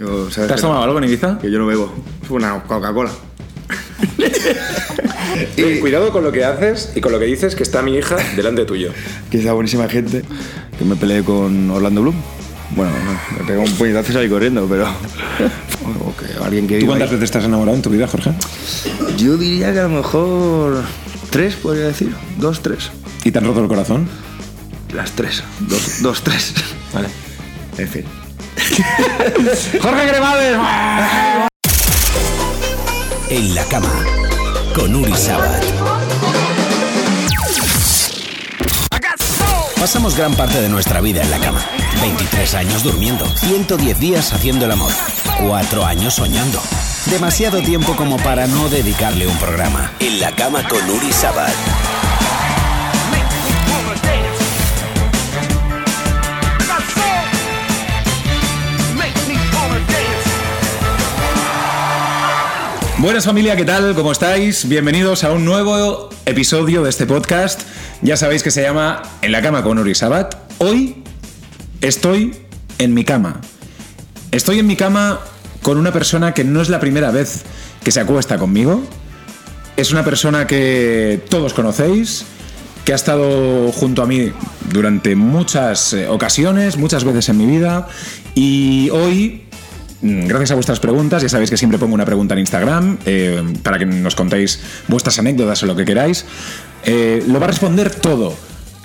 Yo, ¿sabes ¿Te has no? tomado algo en Ibiza? Que yo no bebo. Una Coca-Cola. Y cuidado con lo que haces y con lo que dices que está mi hija delante tuyo. Que es la buenísima gente. Que me peleé con Orlando Bloom. Bueno, no, me pegó un puñetazo y salí corriendo, pero. o que alguien que ¿Tú cuántas veces te has enamorado en tu vida, Jorge? Yo diría que a lo mejor. Tres, podría decir. Dos, tres. ¿Y te han roto el corazón? Las tres. Dos, dos tres. Vale. En fin. ¡Jorge Cremades! En la cama con Uri Sabat. Pasamos gran parte de nuestra vida en la cama. 23 años durmiendo, 110 días haciendo el amor, 4 años soñando. Demasiado tiempo como para no dedicarle un programa. En la cama con Uri Sabat. Buenas familia, ¿qué tal? ¿Cómo estáis? Bienvenidos a un nuevo episodio de este podcast. Ya sabéis que se llama En la cama con Uri Sabat. Hoy estoy en mi cama. Estoy en mi cama con una persona que no es la primera vez que se acuesta conmigo. Es una persona que todos conocéis, que ha estado junto a mí durante muchas eh, ocasiones, muchas veces en mi vida. Y hoy Gracias a vuestras preguntas, ya sabéis que siempre pongo una pregunta en Instagram eh, para que nos contéis vuestras anécdotas o lo que queráis. Eh, lo va a responder todo.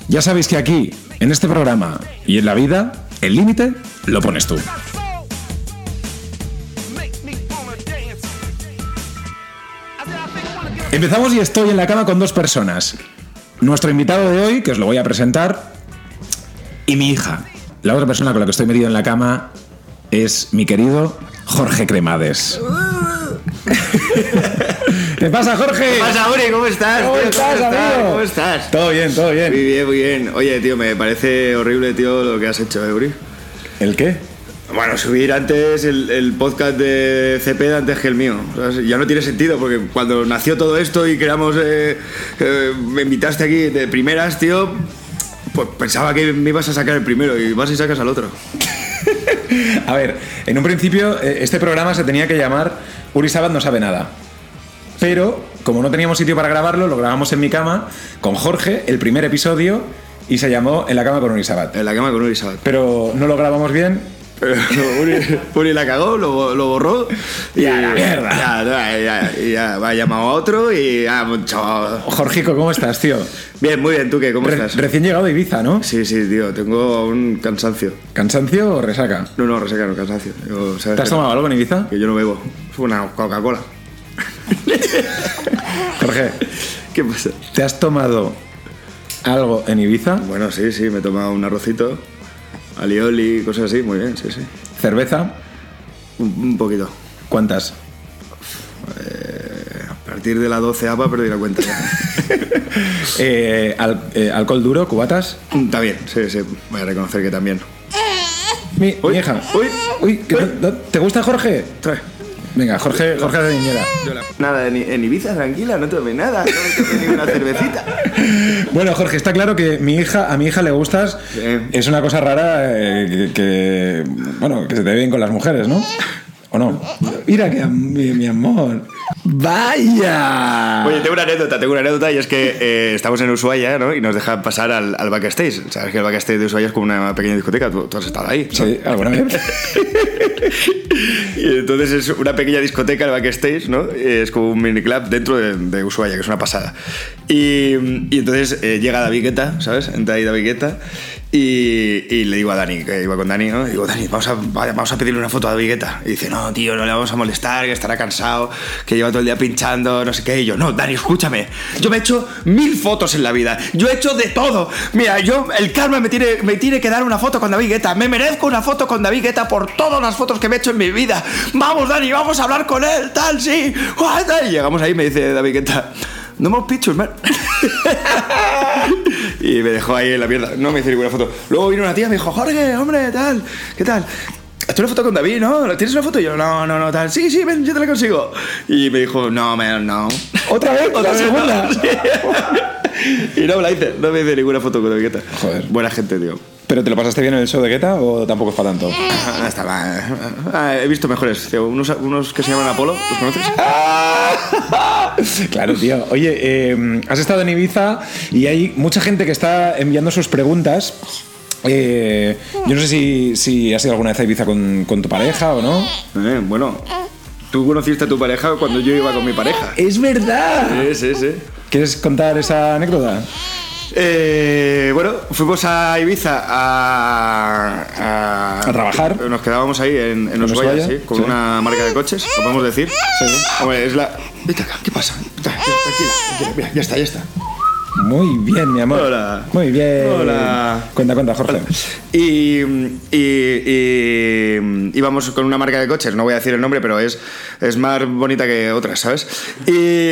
Ya sabéis que aquí, en este programa y en la vida, el límite lo pones tú. Empezamos y estoy en la cama con dos personas. Nuestro invitado de hoy, que os lo voy a presentar, y mi hija. La otra persona con la que estoy metido en la cama es mi querido Jorge Cremades. ¿Qué pasa, Jorge? ¿Qué pasa, Uri? ¿Cómo estás? ¿Cómo tío? estás, amigo? ¿Cómo estás? Todo bien, todo Muy bien. bien, muy bien. Oye, tío, me parece horrible, tío, lo que has hecho, ¿eh, Uri? ¿El qué? Bueno, subir antes el, el podcast de Cepeda antes que el mío. Ya no tiene sentido, porque cuando nació todo esto y creamos. eh, eh, me invitaste aquí de primeras, tío. Pues pensaba que me ibas a sacar el primero y vas y sacas al otro. A ver, en un principio eh, este programa se tenía que llamar Uri Sabat no sabe nada. Pero, como no teníamos sitio para grabarlo, lo grabamos en mi cama con Jorge, el primer episodio, y se llamó En la cama con Uri Sabat. En la cama con Uri Sabat. Pero no lo grabamos bien. Pero Uri, Uri la cagó, lo, lo borró. Y a la mierda. Ya, ya, ya, y ya, va, llamado a otro y ya, mucho. Jorgico, ¿cómo estás, tío? Bien, muy bien, ¿tú qué? ¿Cómo Re- estás? recién llegado de Ibiza, ¿no? Sí, sí, tío, tengo un cansancio. ¿Cansancio o resaca? No, no, reseca, no, cansancio. Yo, ¿sabes ¿Te has tomado algo en Ibiza? Que yo no bebo. Fue una Coca-Cola. Jorge, ¿Qué pasa? ¿te has tomado algo en Ibiza? Bueno, sí, sí, me he tomado un arrocito, alioli, cosas así, muy bien, sí, sí. ¿Cerveza? Un, un poquito. ¿Cuántas? A partir de la 12 APA perdí la cuenta ya. Eh, al- eh, ¿Alcohol duro? ¿Cubatas? Está bien, sí, sí, voy a reconocer que también. Mi, Uy, mi hija. uy, Uy, ¿qué- uy. no- ¿te gusta Jorge? Trae. Venga, Jorge, Jorge de Niñera. Nada, en, en Ibiza, tranquila, no tomé nada, no tomé ni una cervecita. Bueno, Jorge, está claro que mi hija, a mi hija le gustas. Sí. Es una cosa rara eh, que, que, bueno, que se te ve bien con las mujeres, ¿no? ¿O no? Mira que mi, mi amor. ¡Vaya! Oye, tengo una anécdota, tengo una anécdota y es que eh, estamos en Ushuaia, ¿no? Y nos dejan pasar al, al backstage. Sabes que el backstage de Ushuaia es como una pequeña discoteca, tú, tú has estado ahí. ¿no? Sí, alguna vez. Y entonces es una pequeña discoteca, el backstage, ¿no? Es como un miniclub dentro de, de Ushuaia, que es una pasada. Y, y entonces eh, llega David Guetta, ¿sabes? Entra ahí David Guetta y, le digo a Dani, que iba con Dani, ¿no? Digo, Dani, vamos a, vamos a pedirle una foto a David Guetta. Y dice, no, tío, no le vamos a molestar, que estará cansado, que lleva todo el día pinchando, no sé qué. Y yo, no, Dani, escúchame. Yo me he hecho mil fotos en la vida. Yo he hecho de todo. Mira, yo, el karma me tiene, me tiene que dar una foto con David Guetta. Me merezco una foto con David Guetta por todas las fotos que me he hecho en mi vida. Vamos, Dani, vamos a hablar con él, tal, sí. Y llegamos ahí y me dice David Guetta, no more pictures, man. y me dejó ahí en la mierda. No me hizo ninguna foto. Luego vino una tía y me dijo, Jorge, hombre, tal, ¿qué tal? ¿Has una foto con David, no? ¿Tienes una foto? Y yo, no, no, no, tal. Sí, sí, ven, yo te la consigo. Y me dijo, no, man, no. ¿Otra vez? Otra ¿La vez, segunda? no. Sí. y no me la hice, no me hice ninguna foto con David Guetta. Joder. Buena gente, tío. ¿Pero te lo pasaste bien en el show de Guetta o tampoco es para tanto? Ah, está mal. Ah, he visto mejores. tío. Unos, unos que se llaman Apolo, ¿los conoces? Claro, tío. Oye, eh, has estado en Ibiza y hay mucha gente que está enviando sus preguntas. Eh, yo no sé si, si has ido alguna vez a Ibiza con, con tu pareja o no. Eh, bueno, tú conociste a tu pareja cuando yo iba con mi pareja. ¡Es verdad! Sí, sí, sí. ¿Quieres contar esa anécdota? Eh, bueno, fuimos a Ibiza a, a, ¿A trabajar? Nos quedábamos ahí en, en Ushuaia? sí, con Sí. una marca de coches, ¿lo podemos decir? Sí. Hombre, es la. Vete acá, ¿qué pasa? Tranquila, tranquila, mira, ya está, ya está. Muy bien, mi amor. Hola. Muy bien. Hola. Cuenta, cuenta, Jorge. Y, y- y- íbamos con una marca de coches, no voy a decir el nombre, pero es, es más bonita que otras, ¿sabes? Y.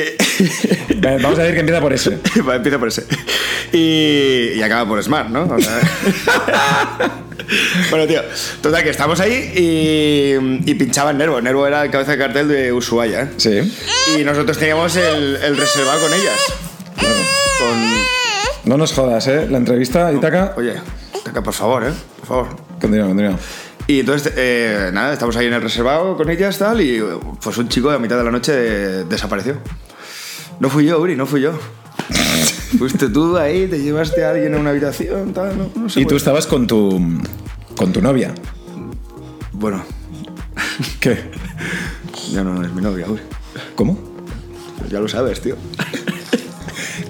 Vamos a decir que empieza por ese. Va, empieza por ese. Y, y acaba por Smart, ¿no? O sea- bueno, tío, total, que estamos ahí y, y pinchaba el Nervo. Nervo era el cabeza de cartel de Ushuaia. ¿eh? Sí. Y nosotros teníamos el, el reservado con ellas. Con. No nos jodas, ¿eh? La entrevista, Itaca. Oye, Taka, por favor, ¿eh? Por favor. Continúa, continúa. Y entonces, eh, nada, estamos ahí en el reservado con ellas tal, y pues un chico a mitad de la noche desapareció. No fui yo, Uri, no fui yo. Fuiste tú ahí, te llevaste a alguien a una habitación, tal, no, no sé. Y tú estabas con tu. con tu novia. Bueno, ¿Qué? ya no es mi novia, Uri. ¿Cómo? Ya lo sabes, tío.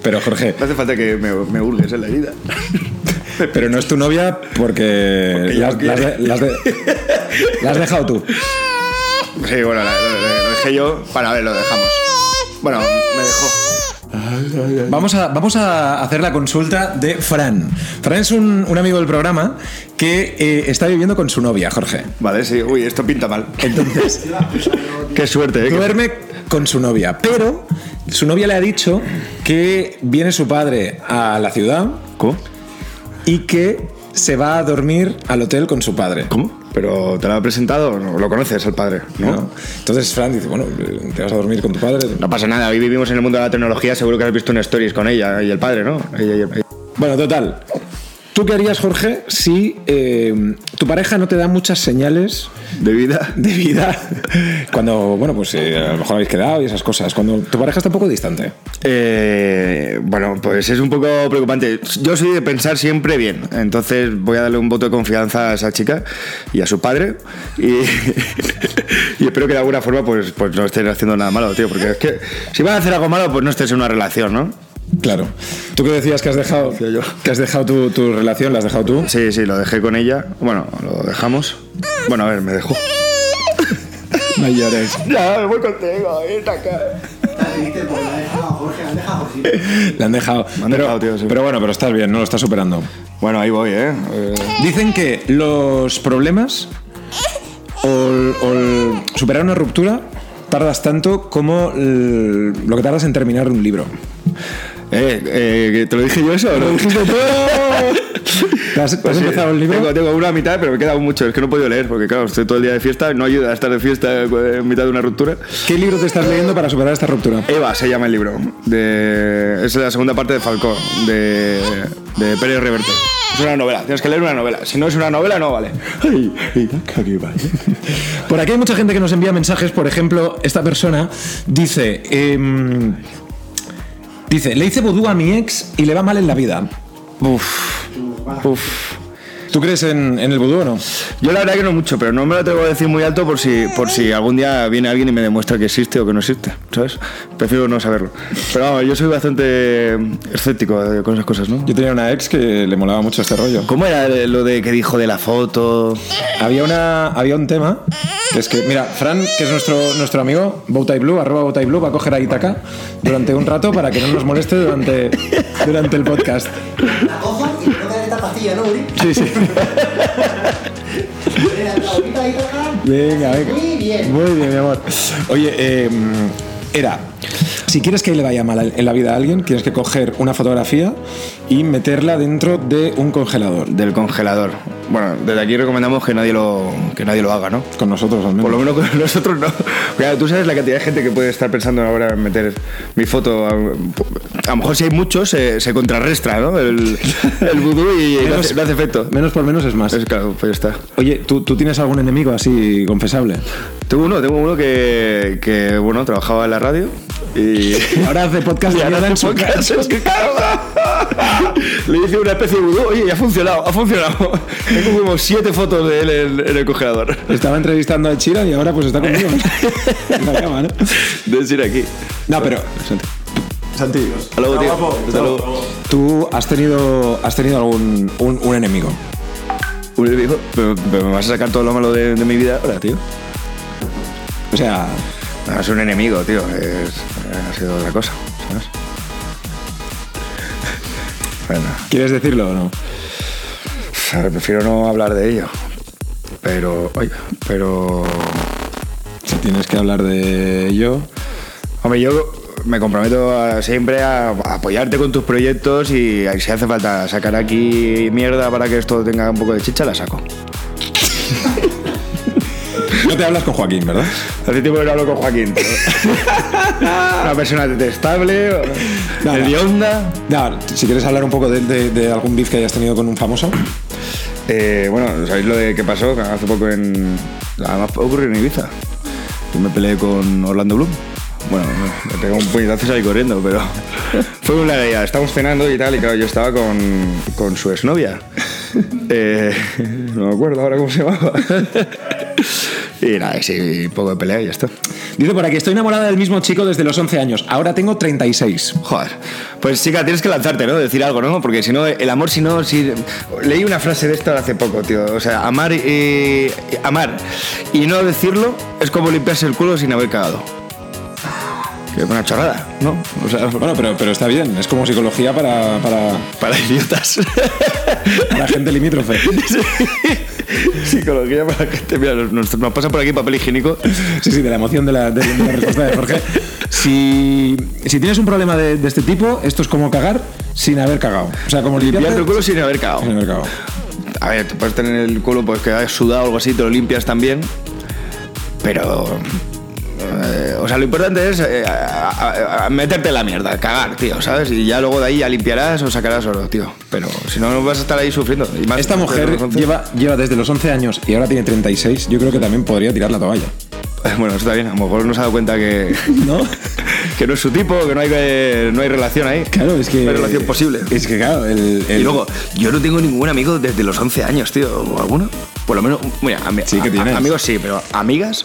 Pero Jorge, No hace falta que me, me hurgues en la herida. pero no es tu novia porque, Porque la, has- la has de- la has de- la has dejado tú. Sí, bueno, la- lo, dejé yo. Para ver, lo dejamos. Bueno, me dejó. Vamos a, vamos a hacer la consulta de Fran. Fran es un, un amigo del programa que eh, está viviendo con su novia, Jorge. Vale, sí. Uy, esto pinta mal. Entonces, Qué suerte, ¿eh? Duerme con su novia, pero su novia le ha dicho que viene su padre a la ciudad ¿Cómo? y que se va a dormir al hotel con su padre. ¿Cómo? ¿Pero te lo ha presentado? ¿No? ¿Lo conoces, el padre? ¿no? ¿no? Entonces Fran dice, bueno, te vas a dormir con tu padre. No pasa nada, hoy vivimos en el mundo de la tecnología, seguro que has visto en stories con ella y el padre, ¿no? Ella Bueno, total. ¿Tú qué harías, Jorge, si eh, tu pareja no te da muchas señales De vida. de vida? Cuando, bueno, pues eh, a lo mejor habéis quedado y esas cosas. Cuando tu pareja está un poco distante. Eh, bueno, pues es un poco preocupante. Yo soy de pensar siempre bien, entonces voy a darle un voto de confianza a esa chica y a su padre y, y espero que de alguna forma pues, pues no estén haciendo nada malo, tío, porque es que si van a hacer algo malo pues no estés en una relación, ¿no? Claro. ¿Tú qué decías que has dejado? Que has dejado tu, tu relación, la has dejado tú. Sí, sí, lo dejé con ella, bueno, lo dejamos. Bueno, a ver, me dejó. No llores. Ya, me voy contigo, ven acá. La han dejado, Jorge, la han dejado así. Le han dejado. Me han pero, dejado, tío, sí. pero bueno, pero estás bien, no lo estás superando. Bueno, ahí voy, ¿eh? Eh, Dicen que los problemas o, superar una ruptura tardas tanto como el- lo que tardas en terminar un libro. Eh, eh, ¿Te lo dije yo eso o no? ¿Te has, te has Pues sí, empezado el libro? Tengo, tengo una mitad, pero me queda mucho. Es que no he podido leer, porque claro, estoy todo el día de fiesta, no ayuda a estar de fiesta en mitad de una ruptura. ¿Qué libro te estás leyendo para superar esta ruptura? Eva se llama el libro. De, es la segunda parte de Falcó, de, de Pérez Reverte. Es una novela, tienes que leer una novela. Si no es una novela, no vale. Ay, ay, vale. Por aquí hay mucha gente que nos envía mensajes. Por ejemplo, esta persona dice: em, Dice, le hice vudú a mi ex y le va mal en la vida. Uf. ¿Tú crees en, en el vudú o no? Yo la verdad que no mucho, pero no me lo tengo que decir muy alto por si, por si algún día viene alguien y me demuestra que existe o que no existe, ¿sabes? Prefiero no saberlo. Pero vamos, yo soy bastante escéptico con esas cosas, ¿no? Yo tenía una ex que le molaba mucho este rollo. ¿Cómo era lo de que dijo de la foto? Había, una, había un tema que es que, mira, Fran, que es nuestro, nuestro amigo, Bowtie Blue, arroba Bowtie Blue, va a coger a Itaca durante un rato para que no nos moleste durante, durante el podcast. Esta pastilla, ¿no, Uri? Sí, sí. Ahorita ahí toca. Venga, venga. Muy bien. Muy bien, mi amor. Oye, eh, era. Si quieres que le vaya mal en la vida a alguien, tienes que coger una fotografía y meterla dentro de un congelador. Del congelador. Bueno, desde aquí recomendamos que nadie lo, que nadie lo haga, ¿no? Con nosotros, al menos. Por lo menos con nosotros no. Claro, tú sabes la cantidad de gente que puede estar pensando ahora en meter mi foto. A, a lo mejor si hay muchos, se, se contrarrestra, ¿no? El, el vudú y no hace, no hace efecto. Menos por menos es más. Es claro, pues ya está. Oye, ¿tú, ¿tú tienes algún enemigo así confesable? Tengo uno, tengo uno que, que bueno, trabajaba en la radio y Ahora hace podcast Y de ahora mierda en hace su podcast, casa. es que claro. Le hice una especie de vudú, oye, ha funcionado, ha funcionado. Tengo como siete fotos de él en, en el congelador. Estaba entrevistando a Chira y ahora pues está conmigo. En la cama, ¿no? Debes ir aquí. No, pero Santi, hasta luego, tío. Hasta luego. tú has tenido, has tenido algún un, un enemigo. Un enemigo, me vas a sacar todo lo malo de, de mi vida ahora, tío. O sea, No, es un enemigo, tío. Es, ha sido otra cosa, ¿sabes? Bueno, ¿quieres decirlo o no? prefiero no hablar de ello. Pero, pero Si tienes que hablar de ello. Hombre, yo me comprometo a- siempre a, a apoyarte con tus proyectos y si hace falta sacar aquí mierda para que esto tenga un poco de chicha, la saco. No te hablas con Joaquín, ¿verdad? Hace tiempo que no hablo con Joaquín. Una persona detestable, No, hedionda. No, si quieres hablar un poco de, de- de algún beef que hayas tenido con un famoso. Eh, bueno, ¿sabéis lo de qué pasó hace poco en... Además ocurrió en Ibiza. Yo me peleé con Orlando Bloom. Bueno, me pegó un puñetazo salí corriendo, pero fue una realidad. Estábamos cenando y tal, y claro, yo estaba con, con su exnovia. Eh, no me acuerdo ahora cómo se llamaba. Y nada, sí, poco de pelea y ya está. Dice por aquí, estoy enamorada del mismo chico desde los 11 años. Ahora tengo 36. Joder, pues chica, tienes que lanzarte, ¿no? Decir algo, ¿no? Porque si no, el amor, si no, si... Leí una frase de esta hace poco, tío. O sea, amar. Amar y no decirlo es como limpiarse el culo sin haber cagado. Que es una chorrada, ¿no? O sea, Bueno, pero, pero está bien. Es como psicología para, para, para idiotas. para gente limítrofe. Psicología para gente. Mira, nos, nos- pasa por aquí papel higiénico. Sí, sí, de la emoción de la, de la respuesta de Jorge. Si, si tienes un problema de, de este tipo, esto es como cagar sin haber cagado. O sea, como limpiarte el culo sin haber cagado. sin haber cagado. A ver, tú puedes tener el culo pues que hayas sudado o algo así, te lo limpias también. Pero. eh, o sea, lo importante es eh, a- a- a meterte en la mierda, cagar, tío, ¿sabes? Y ya luego de ahí ya limpiarás o sacarás oro, tío. Pero si no, no vas a estar ahí sufriendo. Y más Esta mujer los 11. lleva, lleva desde los 11 años y ahora tiene 36. Yo creo que también podría tirar la toalla. Bueno, eso está bien. A lo mejor no se ha dado cuenta que. ¿No? que no es su tipo, que no hay, que- no hay relación ahí. Claro, es que. No hay relación posible. Es que, claro, el. el- Y luego, yo no tengo ningún amigo desde los 11 años, tío. ¿O alguno? Por lo menos, mira, ami- Sí que a- tienes. amigos sí, pero amigas.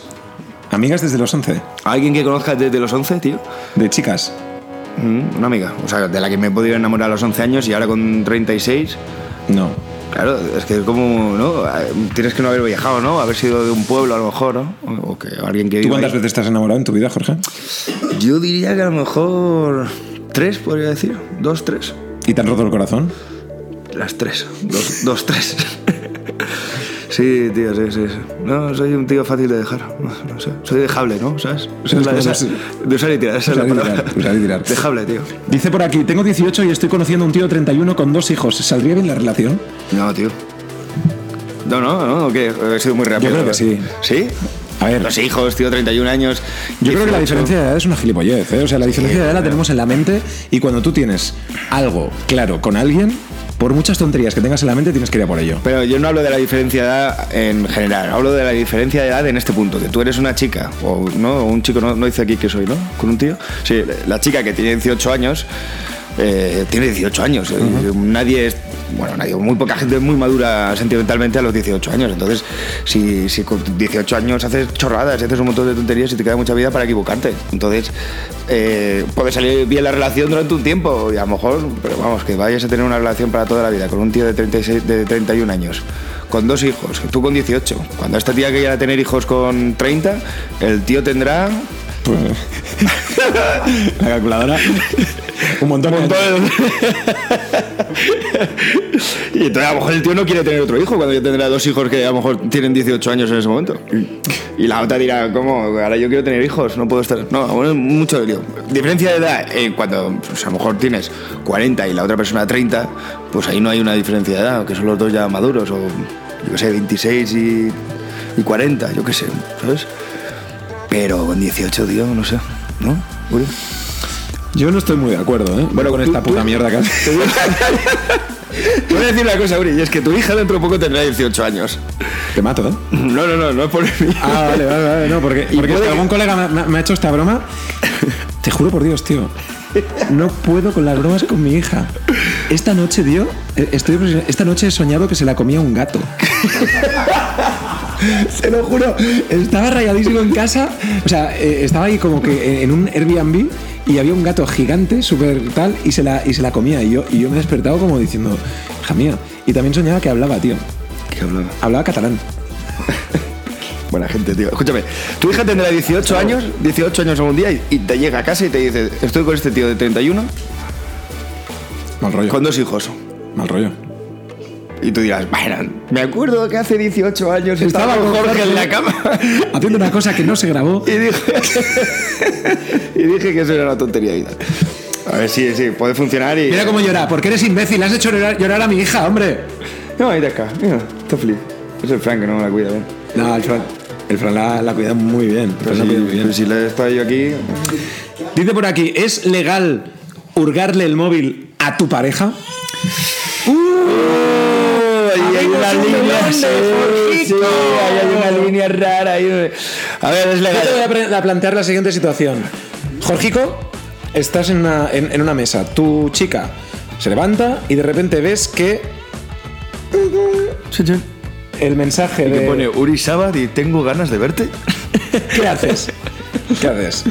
Amigas desde los 11. ¿Alguien que conozcas desde los 11, tío? De chicas. Mm, Una amiga. O sea, de la que me he podido enamorar a los 11 años y ahora con 36. No. Claro, es que es como, ¿no? Tienes que no haber viajado, ¿no? Haber sido de un pueblo a lo mejor, ¿no? O que alguien que ¿Tú cuántas ahí. veces estás enamorado en tu vida, Jorge? Yo diría que a lo mejor tres, podría decir. Dos, tres. ¿Y te han roto el corazón? Las tres. Dos, dos tres. Sí, tío, sí, sí, sí. No, soy un tío fácil de dejar. No, no sé. Soy dejable, ¿no? ¿Sabes? Esa es la- esa- de usar y tirar. Esa Usar es la tirar, usar y tirar. Dejable, tío. Dice por aquí, tengo 18 y estoy conociendo a un tío de 31 con dos hijos. ¿Saldría bien la relación? No, tío. No, no, no, que he sido muy rápido. Yo creo que sí. ¿Sí? A ver. Los hijos, tío, 31 años. Yo creo que la 18. diferencia de edad es una gilipollez, ¿eh? O sea, la diferencia de edad la tenemos en la mente y cuando tú tienes algo claro con alguien, por muchas tonterías que tengas en la mente, tienes que ir a por ello. Pero yo no hablo de la diferencia de edad en general, hablo de la diferencia de edad en este punto, que tú eres una chica, o no, o un chico, no, no dice aquí que soy, ¿no? Con un tío. Sí, la chica que tiene 18 años, eh, tiene 18 años. eh, Nadie es, bueno, nadie, muy poca gente es muy madura sentimentalmente a los 18 años. Entonces, si, si con 18 años haces chorradas, haces un montón de tonterías y te queda mucha vida para equivocarte. Entonces, eh, puede salir bien la relación durante un tiempo y a lo mejor, pero vamos, que vayas a tener una relación para toda la vida con un tío de, 36, de 31 años. Con dos hijos, tú con 18. Cuando esta tía quiera tener hijos con 30, el tío tendrá Pues, la calculadora. Un montón, Un de montón. y entonces a lo mejor el tío no quiere tener otro hijo cuando yo tendrá dos hijos que a lo mejor tienen 18 años en ese momento. Y la otra dirá, ¿cómo? Ahora yo quiero tener hijos, no puedo estar. No, bueno, mucho lío. Diferencia de edad, eh, cuando pues, a lo mejor tienes 40 y la otra persona 30, pues ahí no hay una diferencia de edad, que son los dos ya maduros, o yo qué sé, 26 y, y 40, yo qué sé, ¿sabes? Pero con 18, tío, no sé, ¿no? Yo no estoy muy de acuerdo, ¿eh? Bueno, con tú- esta puta tú- mierda que. Te voy a decir una cosa, Uri, y es que tu hija dentro de poco tendrá 18 años. Te mato, ¿eh? No, no, no, no es por mí. Ah, vale, vale, vale. No, porque, Y porque puede algún colega me, ha hecho esta broma. Te juro por Dios, tío. No puedo con las bromas con mi hija. Esta noche, tío, eh, estoy esta noche he soñado que se la comía un gato. Se lo juro. Estaba rayadísimo en casa. O sea, eh, estaba ahí como que en un Airbnb y había un gato gigante, súper tal, y se, la, y se la comía. Y yo, y yo me he despertado como diciendo, hija mía. Y también soñaba que hablaba, tío. ¿Qué hablaba? Hablaba catalán. Buena gente, tío. Escúchame, tu hija tendrá 18 años, 18 años algún día y, te llega a casa y te dice, estoy con este tío de 31 Mal rollo. con dos hijos. Mal rollo. Y tú dirás, bueno, me acuerdo que hace 18 años estaba, con Jorge en la cama. haciendo una cosa que no se grabó. Y dije, y dije que eso era una tontería y tal. A ver, sí, sí, puede funcionar y... Mira cómo llora, porque eres imbécil, has hecho llorar, llorar a mi hija, hombre. No, ahí acá, mira, está feliz. Es el Frank que no la cuida bien. No, el Fran, el Fran la, la cuida muy bien. Pero si, muy bien. pero si le estoy yo aquí... Dice por aquí, ¿es legal hurgarle el móvil a tu pareja? hay una línea, sí, sí, hay una línea rara. ahí. A ver, es Yo te voy legal. a, plantear la siguiente situación. Jorgico, estás en una, en- en una mesa, tu chica se levanta y de repente ves que el mensaje Que de... pone Uri Sabat y tengo ganas de verte. ¿Qué haces? ¿Qué haces?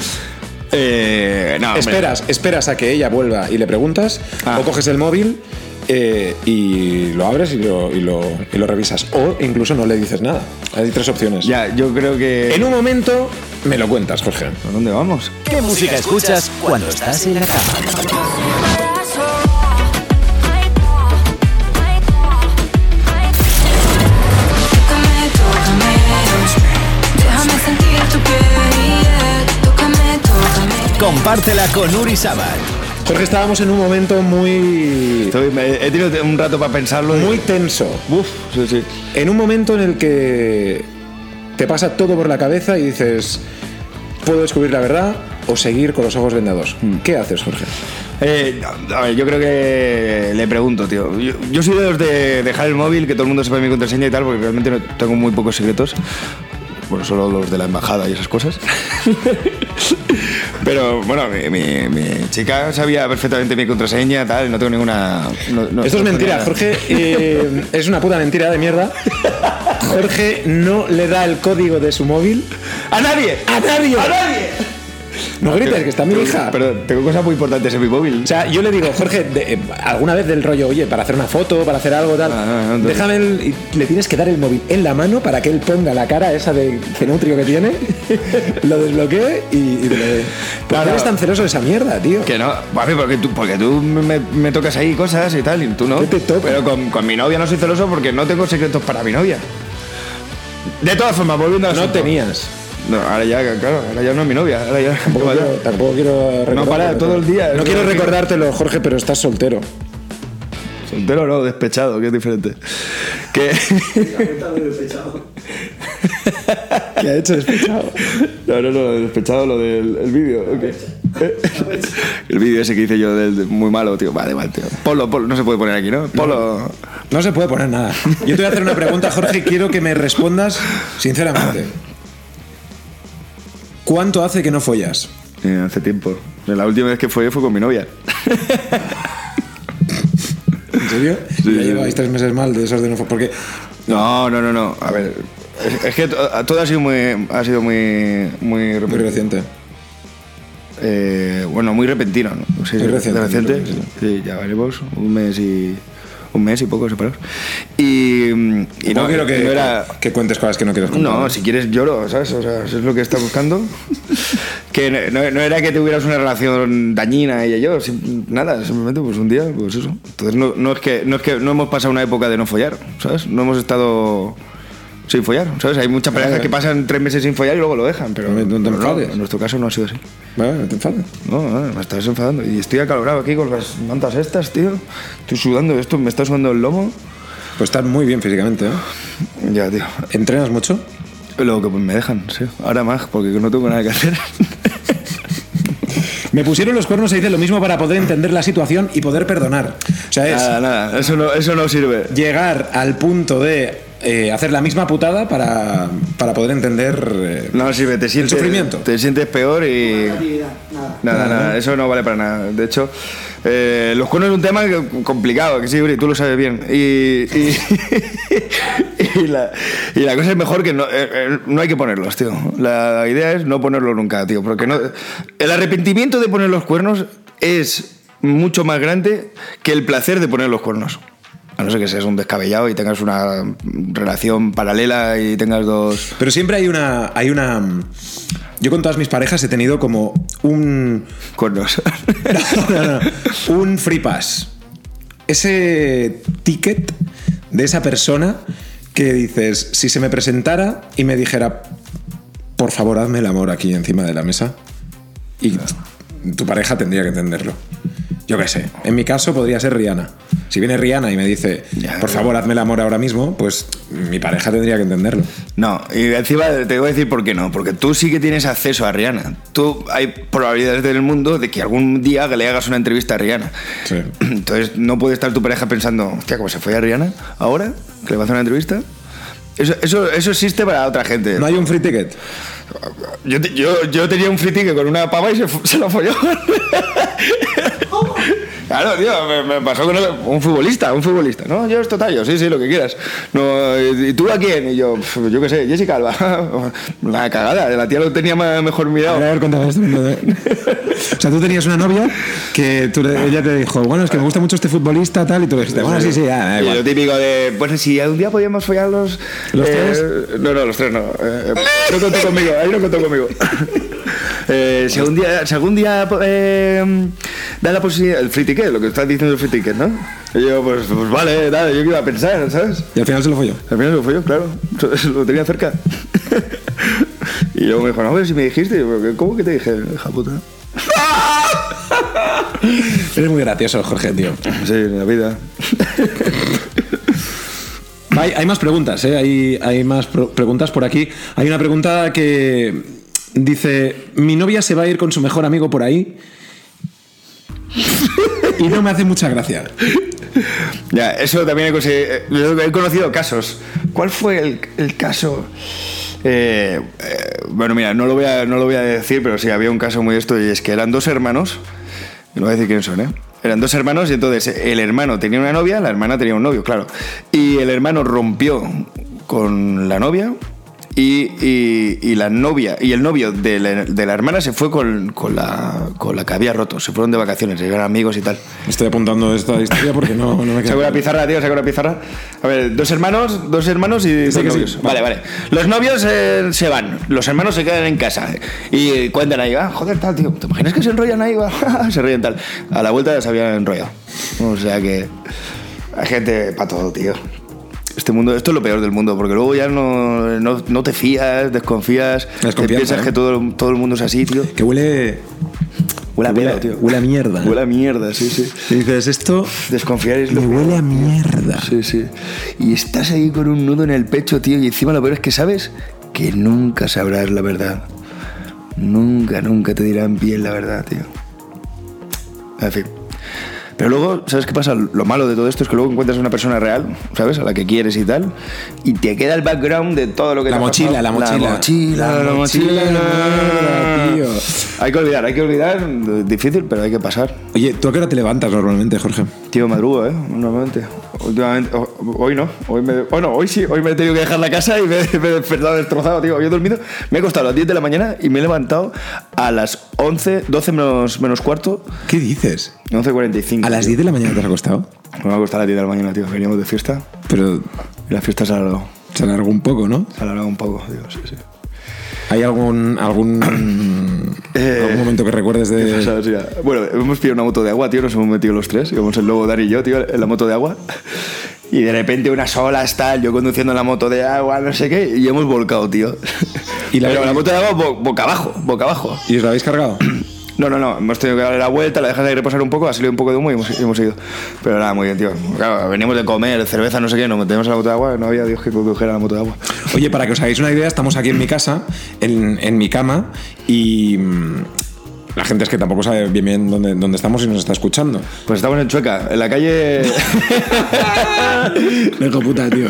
Eh, no. Esperas, esperas a que ella vuelva y le preguntas, Ah. o coges el móvil eh, y lo abres y lo, y, lo, y lo revisas. O incluso no le dices nada. Hay tres opciones. Ya, yo creo que. En un momento me lo cuentas, Jorge. ¿A dónde vamos? ¿Qué música escuchas cuando estás en la cama? Tócame, tócame, déjame sentir tu piel. Tócame, tócame. Compártela con Uri Sabat. Jorge, estábamos en un momento muy, Estoy- he tenido un rato para pensarlo. y- muy tenso. Uf, sí, sí. En un momento en el que te pasa todo por la cabeza y dices, puedo descubrir la verdad o seguir con los ojos vendados. ¿Qué haces, Jorge? Eh, a ver, yo creo que le pregunto, tío. Yo, yo soy de los de dejar el móvil, que todo el mundo sepa mi contraseña y tal, porque realmente no- tengo muy pocos secretos. Bueno, solo los de la embajada y esas cosas. Pero bueno, mi, mi- mi chica sabía perfectamente mi contraseña, tal, no tengo ninguna. no- no- Esto es no mentira, Jorge. eh, es una puta mentira de mierda. Jorge no le da el código de su móvil ¡A nadie! a nadie. ¡A nadie! No grites, que está mi hija. Pero tengo cosas muy importantes en mi móvil. O sea, yo le digo, Jorge, de- eh, alguna vez del rollo, oye, para hacer una foto, para hacer algo tal, Ah, no, no, entonces- déjame el, le tienes que dar el móvil en la mano para que él ponga la cara esa de cenutrio que tiene, lo desbloquee y, dé. ¿Por qué eres tan celoso de esa mierda, tío? Que no, porque tú, porque tú me, me tocas ahí cosas y tal, y tú no. Pero con, con mi novia no soy celoso porque no tengo secretos para mi novia. De todas formas, volviendo a No tenías. No, ahora ya, claro, ahora ya no es mi novia. Ahora ya. Tampoco quiero, tampoco quiero recordártelo. para todo el día, No quiero recordártelo, Jorge, pero estás soltero. Soltero no, despechado, que es diferente. Que. Despechado. ¿Qué ha hecho despechado? No, no, no, despechado lo del el vídeo. ok. El vídeo ese que hice yo del, muy malo, tío. Vale, vale, tío. Polo, polo, no se puede poner aquí, ¿no? Polo. No se puede poner nada. Yo te voy a hacer una pregunta, Jorge, quiero que me respondas sinceramente. ¿Cuánto hace que no follas? Eh, hace tiempo. La última vez que fue fue con mi novia. ¿En serio? Sí, ya lleváis tres meses mal de esos de no fo- Porque No, no, no, no. A ver, es, que to- todo ha sido muy, ha sido muy, muy, muy reciente. Eh, bueno, muy repentino, ¿no? Sí, Muy reciente, de reciente. muy reciente. Sí, ya veremos. Un mes y un mes y poco separados. Y, y no, quiero que, no era... que cuentes cosas que no quieres contar. No, si quieres lloro, ¿sabes? O sea, eso es lo que está buscando. que no, no era que tuvieras una relación dañina ella y yo, nada, simplemente pues un día, pues eso. Entonces no, no es que no es que no hemos pasado una época de no follar, ¿sabes? No hemos estado sin follar, ¿sabes? Hay muchas parejas que pasan tres meses sin follar y luego lo dejan, pero, No te- no enfades. en nuestro caso no ha sido así. Vale, no te enfades. No, no, me estás enfadando. Y estoy acalorado aquí con las mantas estas, tío. Estoy sudando esto, me está sudando el lomo. Pues estás muy bien físicamente, ¿eh? Ya, tío. ¿Entrenas mucho? Lo que me dejan, sí. Ahora más, porque no tengo nada que hacer. Me pusieron los cuernos y dice lo mismo para poder entender la situación y poder perdonar. O sea, es Nada, nada, eso no, eso no sirve. llegar al punto de eh, hacer la misma putada para, para poder entender. eh, No sirve, te sientes. sufrimiento. Te sientes peor y. Nada. Nada, nada, eso no vale para nada. De hecho, eh, los cuernos es un tema complicado, que sí, Uri, tú lo sabes bien. Y, y, y la, y la cosa es mejor que no, eh, eh, no hay que ponerlos, tío. La idea es no ponerlos nunca, tío. Porque no, el arrepentimiento de poner los cuernos es mucho más grande que el placer de poner los cuernos. A no ser que seas un descabellado y tengas una relación paralela y tengas dos. Pero siempre hay una. Hay una. Yo con todas mis parejas he tenido como un. cuernos. No, no, no. Un free pass. Ese ticket de esa persona que dices, si se me presentara y me dijera, por favor, hazme el amor aquí encima de la mesa, y tu pareja tendría que entenderlo. Yo qué sé, en mi caso podría ser Rihanna. Si viene Rihanna y me dice, Ya, por favor, hazme el amor ahora mismo, pues mi pareja tendría que entenderlo. No, y encima te voy a decir por qué no. Porque tú sí que tienes acceso a Rihanna. Tú hay probabilidades en el mundo de que algún día le hagas una entrevista a Rihanna. Sí. Entonces no puede estar tu pareja pensando, hostia, ¿cómo se fue a Rihanna ahora? ¿Que le va a hacer una entrevista? Eso, eso, eso existe para otra gente. No hay un free ticket. Yo, yo, yo tenía un free ticket con una pava y se, se lo folló. Claro, tío, me, me pasó con un futbolista, un futbolista. No, yo es total, yo sí, sí, lo que quieras. No, ¿Y tú a quién? Y yo, "Pf, yo qué sé, Jessica Alba. La cagada, la tía lo tenía mejor mirado. A ver, cuéntame esto. O sea, tú tenías una novia que tú ella te dijo, bueno, es que me gusta mucho este futbolista, tal, y tú le dijiste, bueno, sí, sí, ya, Y lo típico de, pues si algún día podíamos follar los... ¿Los eh, tres? No, no, los tres no. Eh, no contó conmigo, ahí no contó conmigo. Eh, si algún día, si algún día eh, da la posibilidad, el free ticket, lo que estás diciendo el free ticket, ¿no? Y yo, pues, pues vale, nada, yo iba a pensar, ¿sabes? Y al final se lo folló. Al final lo fue yo, claro, lo tenía cerca. y luego me dijo, no, pero si me dijiste, yo, ¿cómo que te dije, hija puta? Eres muy gracioso, Jorge, tío. Sí, en la vida. Hay, hay más preguntas, ¿eh? Hay, hay más preguntas por aquí. Hay una pregunta que dice: Mi novia se va a ir con su mejor amigo por ahí. y no me hace mucha gracia. Ya, eso también he, eh, he conocido casos. ¿Cuál fue el, caso? Eh, eh, bueno, mira, no lo, voy a, no lo voy a decir, pero sí, había un caso muy esto, y es que eran dos hermanos, no voy a decir quiénes son, ¿eh? Eran dos hermanos y entonces el hermano tenía una novia, la hermana tenía un novio, claro. Y el hermano rompió con la novia y, y- y la novia y el novio de la, de la hermana se fue con, con la, con la que había roto. Se fueron de vacaciones, eran amigos y tal. Estoy apuntando esta historia porque no, no me Saca una queda. pizarra, tío, saca una pizarra. A ver, dos hermanos, dos hermanos y dos que sí. novios. Vale, vale. Los novios eh, se van, los hermanos se quedan en casa y cuentan ahí, ah, joder, tal, tío. ¿Te imaginas que se enrollan ahí? Se ríen tal. A la vuelta ya se habían enrollado. O sea que hay gente para todo, tío. Este mundo, esto es lo peor del mundo, porque luego ya no, no, no te fías, desconfías, te piensas ¿eh? que todo, todo el mundo es así, tío. Que huele. Huele a Huele- pedo, tío. huele a mierda. Huele a mierda, sí, sí. Y dices, esto Desconfiar es lo peor. huele a mierda. Sí, sí. Y estás ahí con un nudo en el pecho, tío, y encima lo peor es que sabes que nunca sabrás la verdad. Nunca, nunca te dirán bien la verdad, tío. En fin. Pero luego, ¿sabes qué pasa? Lo malo de todo esto es que luego encuentras una persona real, ¿sabes? A la que quieres y tal, y te queda el background de todo lo que La te mochila, la mochila. La mochila, La la mochila, mochila. tío. Hay que olvidar, hay que olvidar. Difícil, pero hay que pasar. Oye, ¿tú a qué hora te levantas normalmente, Jorge? Tío, madrugo, ¿eh? Normalmente. Últimamente. Hoy no. Hoy me, oh, no, hoy sí. Hoy me he tenido que dejar la casa y me, me he despertado destrozado, tío. Yo he dormido. Me he costado a las 10 de la mañana y me he levantado a las 11, 12 menos, menos cuarto, ¿Qué dices? 11.45. ¿A las tío. 10 de la mañana te has acostado? Me va a costar la tienda de la mañana, tío. Veníamos de fiesta Pero y la fiesta se ha alargado. se alargó un poco, ¿no? Se ha alargado un poco, tío. Sí, sí. ¿Hay algún algún, Eh, algún momento que recuerdes de...? Sea, bueno, hemos pillado una moto de agua, tío. Nos hemos metido los tres. Íbamos el lobo, Dani y yo, tío, en la moto de agua. Y de repente unas olas, tal, yo conduciendo la moto de agua, no sé qué, y hemos volcado, tío. ¿Y la- Pero la moto de agua bo- boca abajo, boca abajo. ¿Y os lo habéis cargado? No, no, no, hemos tenido que darle la vuelta, la dejas ahí reposar un poco, ha salido un poco de humo y hemos, ido. Pero nada, muy bien, tío. Claro, veníamos de comer, cerveza, no sé qué, nos metemos en la moto de agua, no había Dios que condujera la moto de agua. Oye, para que os hagáis una idea, estamos aquí en mi casa, en, en mi cama, y la gente es que tampoco sabe bien bien dónde, dónde estamos y nos está escuchando. Pues estamos en Chueca, en la calle. Hijo puta, tío.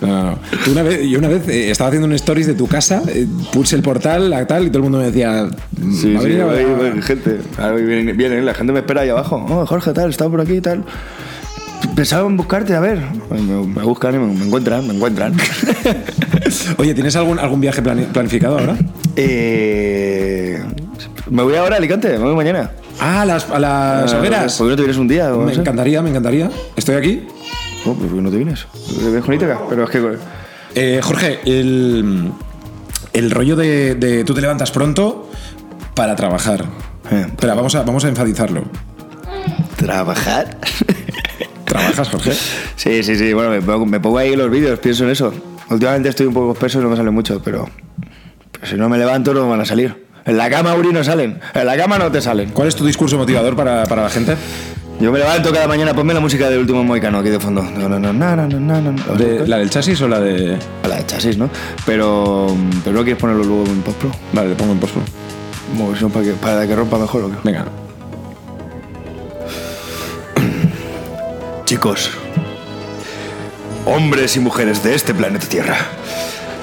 No, no, no. Tú una vez, yo una vez eh, estaba haciendo un stories de tu casa, eh, puse el portal, la tal, y todo el mundo me decía. Sí, "Va a sí, venir a- hay- gente. Vienen, vienen, la gente me espera ahí abajo. Oh, Jorge, tal, estaba por aquí y tal. Pensaba en buscarte, a ver. Me, me buscan y me, me encuentran, me encuentran. Oye, ¿tienes algún, algún viaje plani- planificado ahora? eh, me voy ahora a Alicante, me voy mañana. Ah, a las, a las hogueras. ¿Por qué no te vienes un día? no Me encantaría, me encantaría. Estoy aquí. Oh, pues ¿por qué no te vienes? ¿Te vienes con Ítaca? Pero es que. Eh, Jorge, el, el rollo de, de tú te levantas pronto para trabajar. Eh. Espera, vamos a, vamos a enfatizarlo. ¿Trabajar? ¿Trabajas, Jorge? sí, sí, sí. Bueno, me pongo, me pongo ahí los vídeos, pienso en eso. Últimamente estoy un poco espeso y no me sale mucho, pero, pero si no me levanto no me van a salir. En la cama, Uri, no salen. En la cama no te salen. ¿Cuál es tu discurso motivador para, para la gente? Yo me levanto cada mañana, ponme la música del último moicano aquí de fondo. No, no, no, no, no, no. De- ¿La del chasis o la de.? La de chasis, ¿no? Pero, pero no quieres ponerlo luego en postpro. Vale, le pongo en post. No, para que, para que rompa mejor o qué. Venga. Chicos, hombres y mujeres de este planeta Tierra,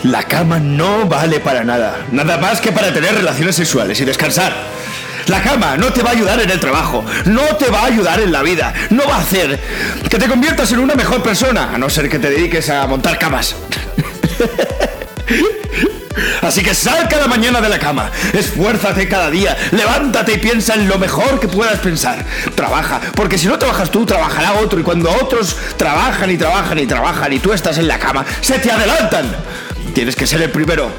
la cama no vale para nada, nada más que para tener relaciones sexuales y descansar. La cama no te va a ayudar en el trabajo, no te va a ayudar en la vida, no va a hacer que te conviertas en una mejor persona, a no ser que te dediques a montar camas. Así que sal cada mañana de la cama, esfuérzate cada día, levántate y piensa en lo mejor que puedas pensar. Trabaja, porque si no trabajas tú, trabajará otro. Y cuando otros trabajan y trabajan y trabajan y tú estás en la cama, se te adelantan. Tienes que ser el primero.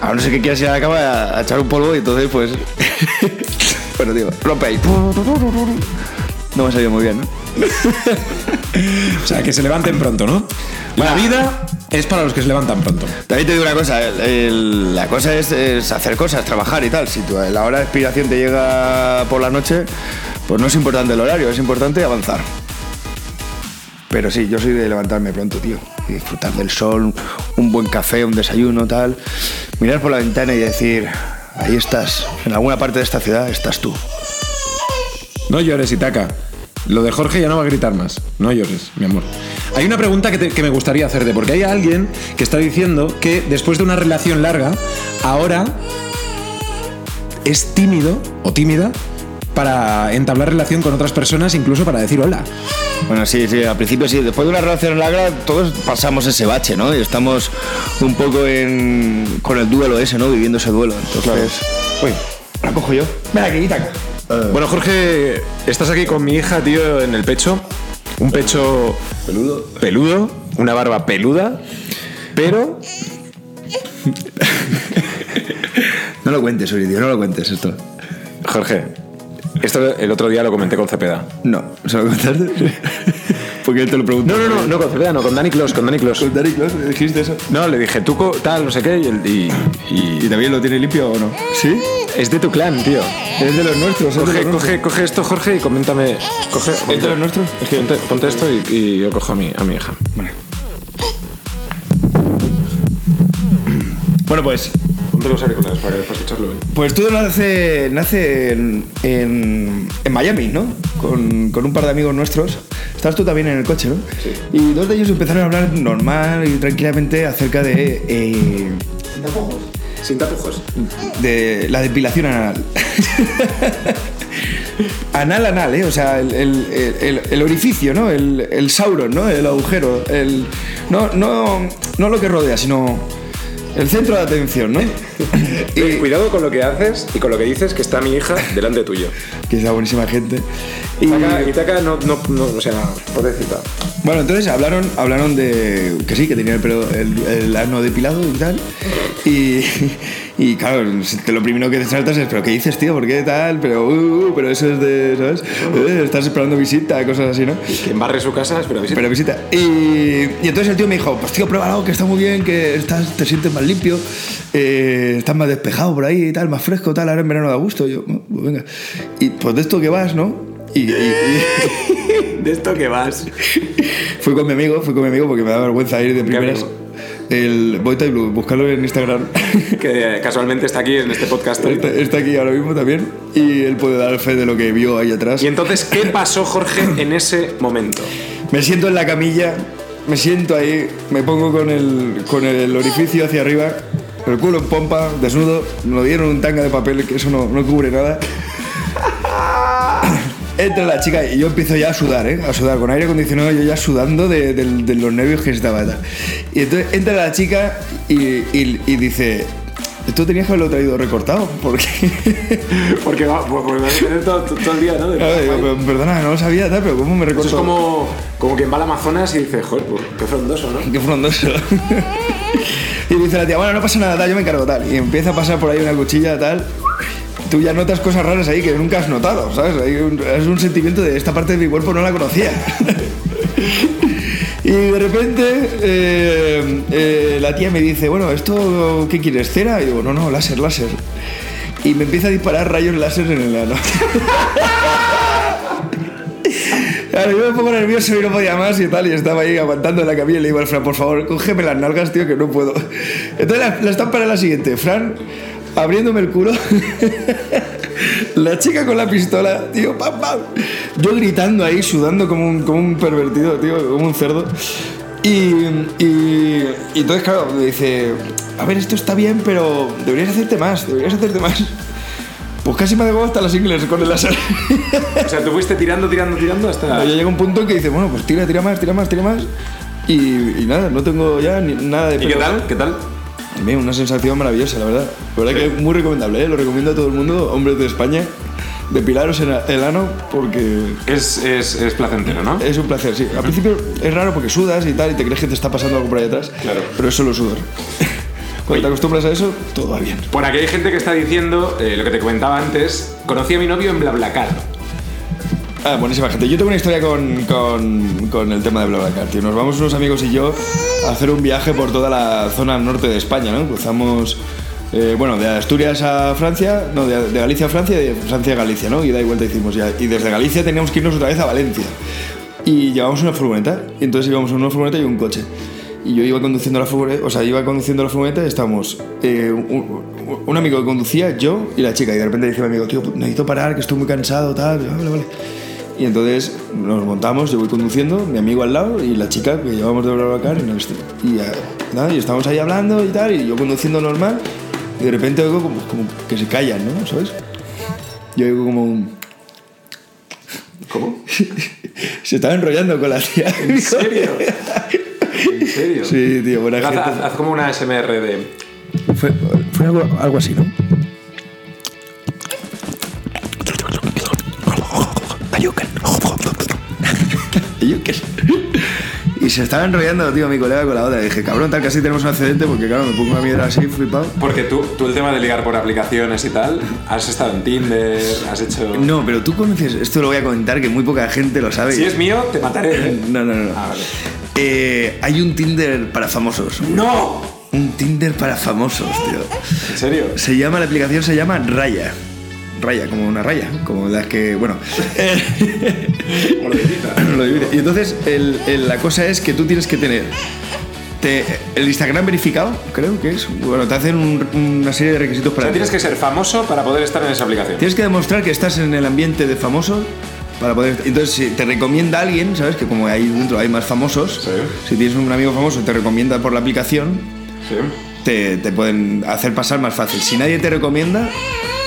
A no ser que quieras ir a la cama a, a echar un polvo y entonces pues... bueno, tío, rompe ahí. No me ha salido muy bien, ¿no? O sea, que se levanten pronto, ¿no? La vida es para los que se levantan pronto. También te digo una cosa, el- el- la cosa es, es hacer cosas, trabajar y tal. Si tu- la hora de expiración te llega por la noche, pues no es importante el horario, es importante avanzar. Pero sí, yo soy de levantarme pronto, tío. Disfrutar del sol, un buen café, un desayuno, tal. Mirar por la ventana y decir, ahí estás, en alguna parte de esta ciudad estás tú. No llores, Itaca. Lo de Jorge ya no va a gritar más. No llores, mi amor. Hay una pregunta que, que me gustaría hacerte, porque hay alguien que está diciendo que después de una relación larga, ahora es tímido o tímida para entablar relación con otras personas, incluso para decir hola. Bueno, sí, sí, al principio sí. Después de una relación larga, todos pasamos ese bache, ¿no? Y estamos un poco en, con el duelo ese, ¿no? Viviendo ese duelo. Entonces, uy, la cojo yo. Ven aquí, Itaca. Bueno, Jorge, estás aquí con mi hija, tío, en el pecho. Un pecho peludo. Peludo, una barba peluda, pero No lo cuentes, Uridio, no lo cuentes esto. Jorge, esto el otro día lo comenté con Cepeda. No, ¿se lo contaste? Porque él te lo preguntó. No, no, no, no con Cepeda, no, con Dani Clos, con Dani Clos. ¿Con Dani Clos dijiste eso? No, le dije, tú tal, no sé qué, y, y- y- ¿Y también lo tiene limpio o no? ¿Sí? es de tu clan, tío. Es de los nuestros, Coge, nuestros. coge, coge esto, Jorge, y coméntame. Coge, ¿Es de los nuestros? Es que- ponte, ponte esto y, y yo cojo a mi, a mi hija. Bueno, pues Ponte los auriculares para, para escucharlo bien. Pues todo nace, nace en, en, en Miami, ¿no? Con, con un par de amigos nuestros. Estás tú también en el coche, ¿no? Sí. Y dos de ellos empezaron a hablar normal y tranquilamente acerca de, eh, Sin tapujos. de la depilación anal. anal, anal, ¿eh? O sea, el, el- el- el orificio, ¿no? El, el sauron, ¿no? El agujero. El, no, no, no lo que rodea, sino el centro de atención, ¿no? Eh, Cuidado con lo que haces y con lo que dices que está mi hija delante tuyo. que es la buenísima gente. Y, Itaca, Itaca no, no, no, o sea, pobrecita. bueno, entonces hablaron, hablaron de que sí, que tenía el pelo, el, el ano depilado y tal. Y, y claro, te lo primero que te saltas es, pero ¿qué dices, tío? ¿Por qué tal? Pero, uh, uh, pero eso es de, ¿sabes? Eh, estás esperando visita, cosas así, ¿no? Quien barre su casa, espera visita. Pero visita. Y, y entonces el tío me dijo, pues tío, pruébalo, que está muy bien, que estás, te sientes más limpio, eh, estás más despejado por ahí y tal, más fresco, tal, ahora en verano da gusto. Y yo, "Oh, pues venga. Y pues de esto que vas, ¿no? Y, y- y- ¿De esto que vas? fui con mi amigo, fui con mi amigo porque me da vergüenza ir de primeras. El Boy Type Blue, buscarlo en Instagram. Que casualmente está aquí en este podcast. está, está aquí ahora mismo también. Y él puede dar fe de lo que vio ahí atrás. Y entonces, ¿qué pasó, Jorge, en ese momento? Me siento en la camilla, me siento ahí, me pongo con el, con el orificio hacia arriba, el culo en pompa, desnudo, nos dieron un tanga de papel que eso no, no cubre nada. Entra la chica y yo empiezo ya a sudar, ¿eh? A sudar, con aire acondicionado, yo ya sudando de, de- de los nervios que estaba. tal. Y entonces entra la chica y, y- y dice, esto tenías que haberlo traído recortado, porque... Porque va, pues, pues, va a tener todo, todo el día, ¿no? Ahí. "Pero, perdona, no lo sabía, tal, pero ¿cómo me recortó? Eso es como, como quien va al Amazonas y dice, joder, pues, qué frondoso, ¿no? Qué frondoso. y dice la tía, bueno, no pasa nada, tal, yo me encargo tal. Y empieza a pasar por ahí una cuchilla, tal. Tú ya notas cosas raras ahí que nunca has notado, ¿sabes? Hay un- es un sentimiento de esta parte de mi cuerpo no la conocía. y de repente eh, eh, la tía me dice, bueno, ¿esto qué quieres? ¿Cera? Y digo, no, no, láser, láser. Y me empieza a disparar rayos láser en el ano. Claro, yo me pongo nervioso y no podía más y tal, y estaba ahí aguantando en la camilla y le digo al Fran, por favor, cógeme las nalgas, tío, que no puedo. Entonces la, la estampa era la siguiente, Fran abriéndome el culo, la chica con la pistola, tío, pam, pam, yo gritando ahí, sudando como un, como un pervertido, tío, como un cerdo. Y, y, y entonces, claro, me dice, a ver, esto está bien, pero deberías hacerte más, deberías hacerte más. Pues casi me ha dejado hasta las ingles con el láser. O sea, tú fuiste tirando, tirando, tirando hasta... Ya llega un punto en que dice, bueno, pues tira, tira más, tira más, tira más. Y, y nada, no tengo ya ni- nada de ¿Y qué tal? ¿Qué tal? Una sensación maravillosa, la verdad. La verdad que es muy recomendable, ¿eh? lo recomiendo a todo el mundo, hombres de España, depilaros en el ano porque Es, es, es placentero, ¿no? es un placer, sí. Al principio es raro porque sudas y tal y te crees que te está pasando algo por ahí atrás, Claro. pero es solo sudor. Cuando te acostumbras a eso, todo va bien. Por aquí hay gente que está diciendo, eh, lo que te comentaba antes, conocí a mi novio en BlaBlaCar. Ah, buenísima gente. Yo tengo una historia con, con, con el tema de BlaBlaCar, tío. Nos vamos unos amigos y yo a hacer un viaje por toda la zona norte de España, ¿no? Cruzamos, eh, bueno, de Asturias a Francia, no, de, de Galicia a Francia y de Francia a Galicia, ¿no? Y da y vuelta hicimos ya. Y desde Galicia teníamos que irnos otra vez a Valencia. Y llevamos una furgoneta, y entonces íbamos en una furgoneta y un coche. Y yo iba conduciendo la furgoneta, o sea, iba conduciendo la furgoneta y estábamos eh, un, un amigo que conducía, yo y la chica. Y de repente dice mi amigo, tío, necesito parar, que estoy muy cansado, tal. Vale, vale. Y entonces nos montamos, yo voy conduciendo, mi amigo al lado y la chica que llevamos de BlaBlaCar en este. Y, eh, nada, y estamos ahí hablando y tal, y yo conduciendo normal, y de repente oigo como, como que se callan, ¿no? ¿Sabes? Yo oigo como un... ¿Cómo? se estaba enrollando con la tía. ¿En serio? ¿En serio? Sí, tío, buena Haz, gente. haz- haz como una SMR de... Fue, fue algo, algo así, ¿no? Se estaba enrollando, tío, mi colega con la otra. Y dije, cabrón, tal, casi tenemos un accidente porque, claro, me pongo una mierda así, flipado. Porque tú, tú el tema de ligar por aplicaciones y tal, has estado en Tinder, has hecho... No, pero tú conoces, esto lo voy a comentar, que muy poca gente lo sabe. Si es mío, te mataré, ¿eh? No, no, no. Ah, vale. Eh, hay un Tinder para famosos. ¡No! Un Tinder para famosos, tío. ¿En serio? Se llama, la aplicación se llama Raya. Raya, como una raya, como las que, bueno. Como lo divisa. lo divide. Y entonces el- el- la cosa es que tú tienes que tener te- el Instagram verificado, creo que es. Bueno, te hacen un- una serie de requisitos O para. sea, tienes que ser famoso para poder estar en esa aplicación. Tienes que demostrar que estás en el ambiente de famosos para poder. Entonces, si te recomienda alguien, ¿sabes? Que como ahí dentro hay más famosos, Sí. si tienes un amigo famoso y te recomienda por la aplicación, Sí. te, te pueden hacer pasar más fácil. Si nadie te recomienda,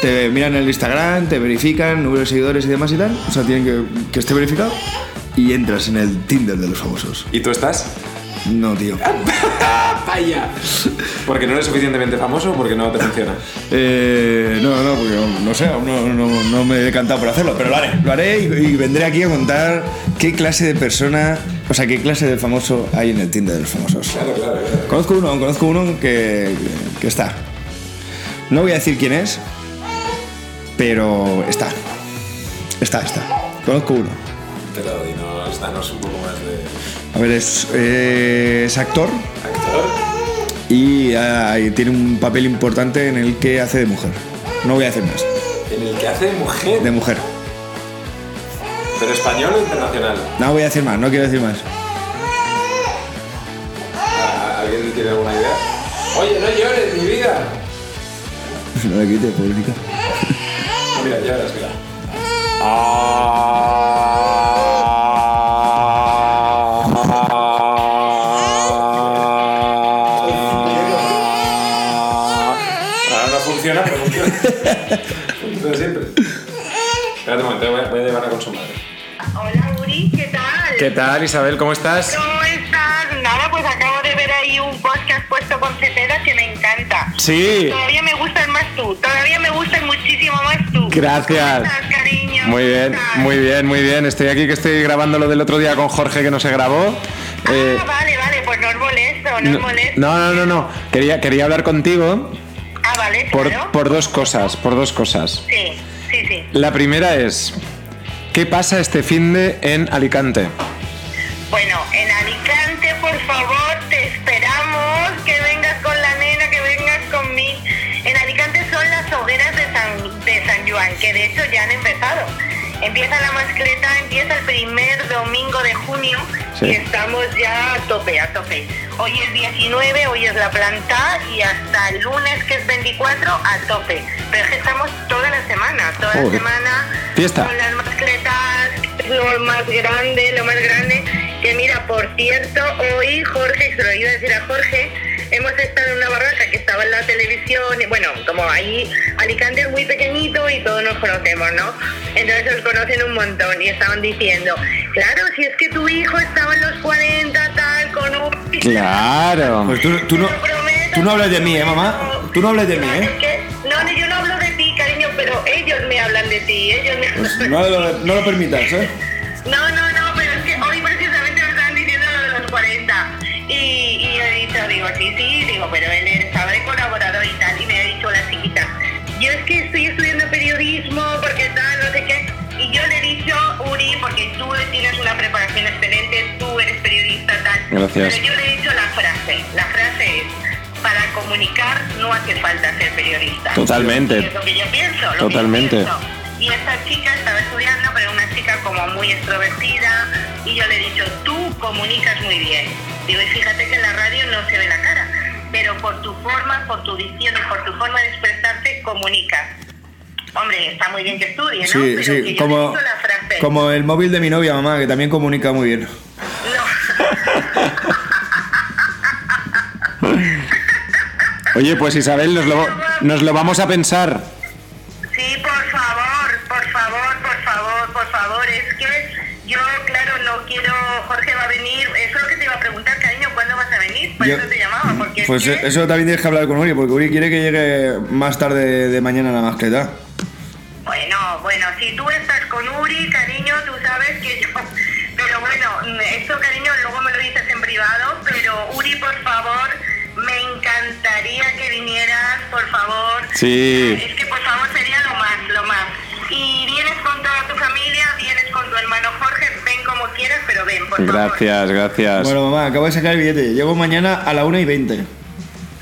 te miran el Instagram, te verifican, número de seguidores y demás y tal. O sea, tienen que que esté verificado y entras en el Tinder de los famosos. ¿Y tú estás? No, tío. ¡Vaya! ¿Porque no eres suficientemente famoso o porque no te funciona? Eh, no, no, porque no, sé, aún no, no- no me he decantado por hacerlo, pero lo haré. Lo haré y, y vendré aquí a contar qué clase de persona, o sea, qué clase de famoso hay en el Tinder de los famosos. Claro, claro, claro. Conozco uno, conozco uno que, que está. No voy a decir quién es, pero está. Está, está. Conozco uno. Pero dinos, danos un poco más de A ver, es, eh, es actor actor. y, ah, y tiene un papel importante en el que hace de mujer. No voy a decir más. En el que hace mujer. De mujer. ¿Pero español o internacional? No voy a decir más, no quiero decir más. ¿A- ¿Alguien tiene alguna idea? Oye, no llores, mi vida. No le quites, pobrecita. Mira, ya verás, mira. Ahora no funciona, pero funciona. Funciona siempre. Espérate un momento, voy a, voy a llevar a con su madre. Hola Uri, ¿qué tal? ¿Qué tal, Isabel? ¿Cómo estás? ¿Cómo estás? Nada, pues acabo de ver ahí un podcast puesto con Cepeda que me encanta. Sí. Todavía me gustan más tú, todavía me gustan muchísimo más tú. Gracias. ¿Cómo estás, cariño? Muy ¿Cómo bien, muy bien, muy bien. Estoy aquí que estoy grabando lo del otro día con Jorge que no se grabó. Eh, Ah, vale, vale, pues no es molesto, no, no, molesto. no, no, no, no. Quería, quería hablar contigo Ah, vale, por, claro. por dos cosas, por dos cosas. Sí, sí, sí. La primera es, ¿qué pasa este fin de en Alicante? Que de hecho ya han empezado. Empieza la mascleta, empieza el primer domingo de junio Sí. y estamos ya a tope, a tope. Hoy es 19, hoy es la planta y hasta el lunes, que es 24, a tope. Pero es que estamos toda la semana, toda la semana Fiesta. con las mascletas, lo más grande, lo más grande. Que mira, por cierto, hoy Jorge, se lo iba a decir a Jorge, hemos estado en una barraca que estaba en la televisión. y Bueno, como ahí Alicante es muy pequeñito y todos nos conocemos, ¿no? Entonces os conocen un montón y estaban diciendo, claro, si es que tu hijo estaba en los 40, tal, con un... Claro. Pues tú, tú no, tú no hablas de mí, ¿eh, mamá? Tú no hablas de mí, No, ¿eh? es que- no, no, yo no hablo de ti, cariño, pero ellos me hablan de ti, ellos me Pues no, lo, no lo permitas, ¿eh? Pero él estaba de colaborador y tal. Y me ha dicho la chiquita, yo es que estoy estudiando periodismo porque tal, no sé qué. Y yo le he dicho, Uri, porque tú tienes una preparación excelente, tú eres periodista, tal. Gracias. Pero yo le he dicho la frase, la frase es, para comunicar no hace falta ser periodista. Totalmente. Y es lo que yo pienso. Lo que yo Totalmente. pienso. Y esta chica estaba estudiando, pero una chica como muy extrovertida, y yo le he dicho, tú comunicas muy bien. Digo, y fíjate que en la radio no se ve la cara, pero por tu forma, por tu dicción y por tu forma de expresarte, comunicas. Hombre, está muy bien que estudie, ¿no? Sí, pero que sí, como, la frase. como el móvil de mi novia, mamá, que también comunica muy bien. No. Oye, pues Isabel, nos lo, nos lo vamos a pensar. Sí, por favor, por favor, por favor, por favor. Es que yo, claro, no quiero. Jorge va a venir. Eso es lo que te iba a preguntar, cariño, ¿cuándo vas a venir? Por Yo- eso te llamaba, porque es Pues que- eso también tienes que hablar con Uri, porque Uri quiere que llegue más tarde de mañana a la mascleta. Bueno, bueno, si tú estás con Uri, cariño, tú sabes que yo... Pero bueno, esto, cariño, luego me lo dices en privado, pero Uri, por favor, me encantaría que vinieras, por favor. Sí. Es que, por favor, sería lo más, lo más. Y pero ven, por favor. Gracias, gracias. Bueno, mamá, acabo de sacar el billete. Llego mañana a la 1 y 20.